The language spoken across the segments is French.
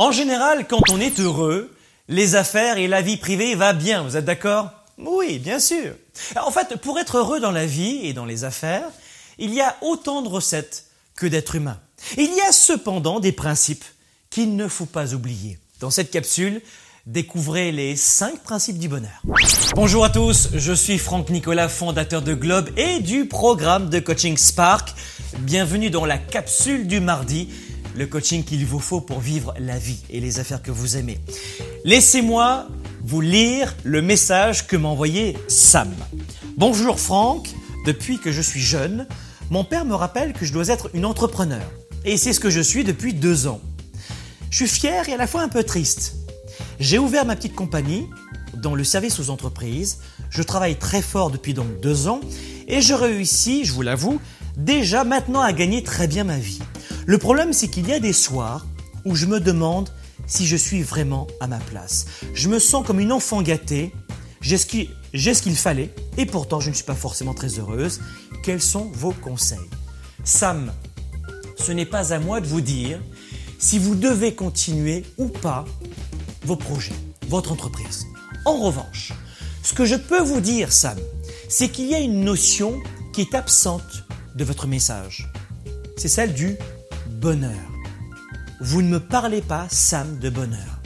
En général, quand on est heureux, les affaires et la vie privée va bien, vous êtes d'accord? Oui, bien sûr. En fait, pour être heureux dans la vie et dans les affaires, il y a autant de recettes que d'êtres humains. Il y a cependant des principes qu'il ne faut pas oublier. Dans cette capsule, découvrez les 5 principes du bonheur. Bonjour à tous, je suis Franck Nicolas, fondateur de Globe et du programme de coaching Spark. Bienvenue dans la capsule du mardi, le coaching qu'il vous faut pour vivre la vie et les affaires que vous aimez. Laissez-moi vous lire le message que m'a envoyé Sam. Bonjour Franck, depuis que je suis jeune, mon père me rappelle que je dois être une entrepreneur. Et c'est ce que je suis depuis deux ans. Je suis fier et à la fois un peu triste. J'ai ouvert ma petite compagnie dans le service aux entreprises. Je travaille très fort depuis donc deux ans et je réussis, je vous l'avoue, déjà maintenant à gagner très bien ma vie. Le problème, c'est qu'il y a des soirs où je me demande si je suis vraiment à ma place. Je me sens comme une enfant gâtée. J'ai ce qu'il fallait et pourtant je ne suis pas forcément très heureuse. Quels sont vos conseils? Sam, ce n'est pas à moi de vous dire si vous devez continuer ou pas vos projets, votre entreprise. En revanche, ce que je peux vous dire, Sam, c'est qu'il y a une notion qui est absente de votre message. C'est celle du bonheur. Vous ne me parlez pas, Sam, de bonheur.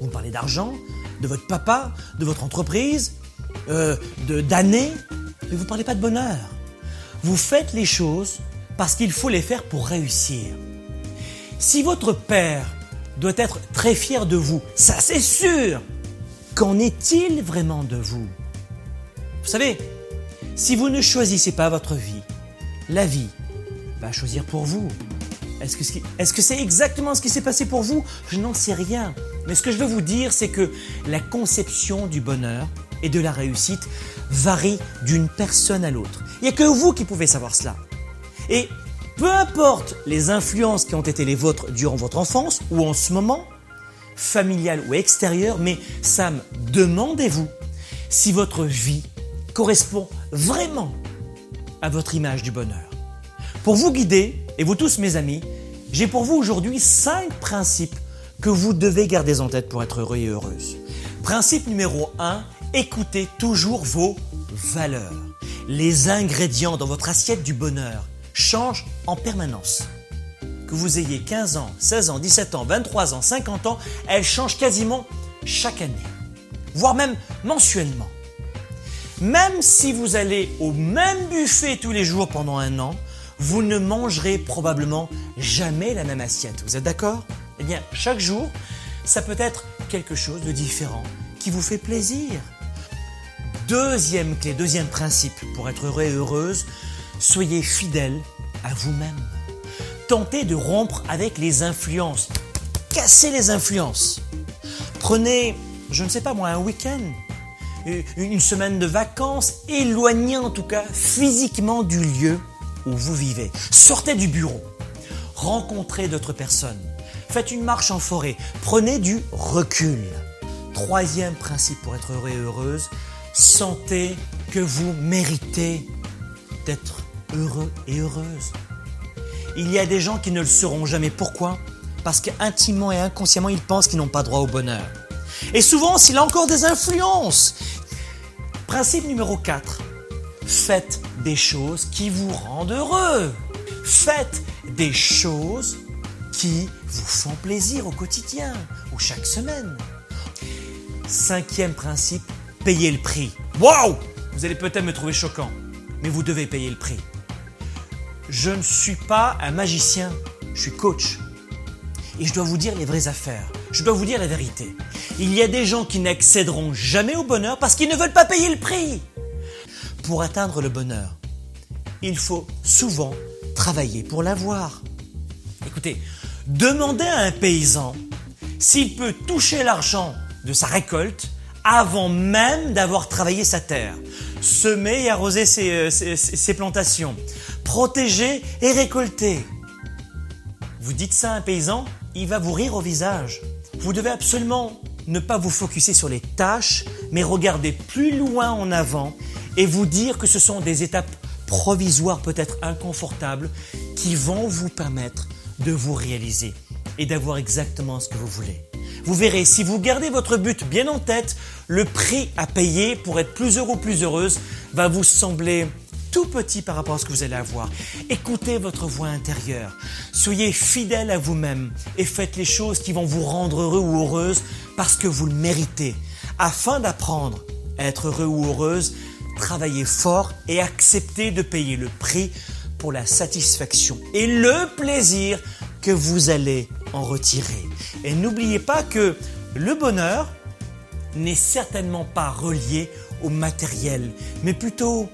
Vous me parlez d'argent, de votre papa, de votre entreprise, euh, d'années, mais vous ne parlez pas de bonheur. Vous faites les choses parce qu'il faut les faire pour réussir. Si votre père doit être très fier de vous, ça c'est sûr, qu'en est-il vraiment de vous? Vous savez, si vous ne choisissez pas votre vie, la vie va choisir pour vous. Est-ce que c'est exactement ce qui s'est passé pour vous? Je n'en sais rien. Mais ce que je veux vous dire, c'est que la conception du bonheur et de la réussite varie d'une personne à l'autre. Il n'y a que vous qui pouvez savoir cela. Et peu importe les influences qui ont été les vôtres durant votre enfance ou en ce moment, familiale ou extérieure, mais Sam, demandez-vous si votre vie correspond vraiment à votre image du bonheur. Pour vous guider, et vous tous mes amis, j'ai pour vous aujourd'hui cinq principes que vous devez garder en tête pour être heureux et heureuse. Principe numéro 1, écoutez toujours vos valeurs. Les ingrédients dans votre assiette du bonheur changent en permanence. Que vous ayez 15 ans, 16 ans, 17 ans, 23 ans, 50 ans, elles changent quasiment chaque année, voire même mensuellement. Même si vous allez au même buffet tous les jours pendant un an, vous ne mangerez probablement jamais la même assiette. Vous êtes d'accord? Eh bien, chaque jour, ça peut être quelque chose de différent qui vous fait plaisir. Deuxième clé, deuxième principe pour être heureux et heureuse, soyez fidèle à vous-même. Tentez de rompre avec les influences. Cassez les influences. Prenez, je ne sais pas moi, un week-end, une semaine de vacances, éloignez en tout cas physiquement du lieu vous vivez. Sortez du bureau. Rencontrez d'autres personnes. Faites une marche en forêt. Prenez du recul. Troisième principe pour être heureux et heureuse, sentez que vous méritez d'être heureux et heureuse. Il y a des gens qui ne le seront jamais. Pourquoi? Parce qu'intimement et inconsciemment, ils pensent qu'ils n'ont pas droit au bonheur. Et souvent, s'il a encore des influences. Principe numéro 4. Faites des choses qui vous rendent heureux. Faites des choses qui vous font plaisir au quotidien ou chaque semaine. Cinquième principe, payez le prix. Waouh Vous allez peut-être me trouver choquant, mais vous devez payer le prix. Je ne suis pas un magicien, je suis coach. Et je dois vous dire les vraies affaires. Je dois vous dire la vérité. Il y a des gens qui n'accéderont jamais au bonheur parce qu'ils ne veulent pas payer le prix. Pour atteindre le bonheur, il faut souvent travailler pour l'avoir. Écoutez, demandez à un paysan s'il peut toucher l'argent de sa récolte avant même d'avoir travaillé sa terre, semer et arroser ses, euh, ses, plantations, protéger et récolter. Vous dites ça à un paysan, il va vous rire au visage. Vous devez absolument ne pas vous focuser sur les tâches, mais regarder plus loin en avant et vous dire que ce sont des étapes provisoires, peut-être inconfortables, qui vont vous permettre de vous réaliser. et d'avoir exactement ce que vous voulez. Vous verrez, si vous gardez votre but bien en tête, le prix à payer pour être plus heureux ou plus heureuse va vous sembler tout petit par rapport à ce que vous allez avoir. Écoutez votre voix intérieure. Soyez fidèle à vous-même et faites les choses qui vont vous rendre heureux ou heureuse parce que vous le méritez. Afin d'apprendre à être heureux ou heureuse, travaillez fort et acceptez de payer le prix pour la satisfaction et le plaisir que vous allez en retirer. Et n'oubliez pas que le bonheur n'est certainement pas relié au matériel, mais plutôt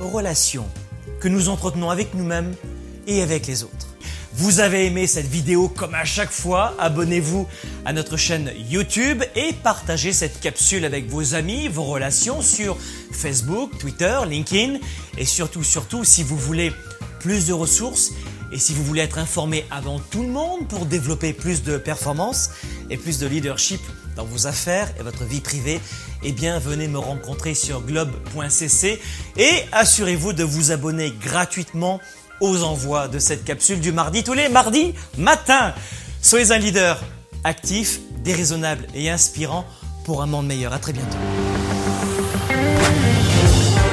aux relations que nous entretenons avec nous-mêmes et avec les autres. Vous avez aimé cette vidéo comme à chaque fois, abonnez-vous à notre chaîne YouTube et partagez cette capsule avec vos amis, vos relations sur Facebook, Twitter, LinkedIn et surtout, surtout, si vous voulez plus de ressources et si vous voulez être informé avant tout le monde pour développer plus de performance et plus de leadership dans vos affaires et votre vie privée, eh bien venez me rencontrer sur globe.cc et assurez-vous de vous abonner gratuitement aux envois de cette capsule du mardi tous les mardis matin. Soyez un leader actif, déraisonnable et inspirant pour un monde meilleur. À très bientôt.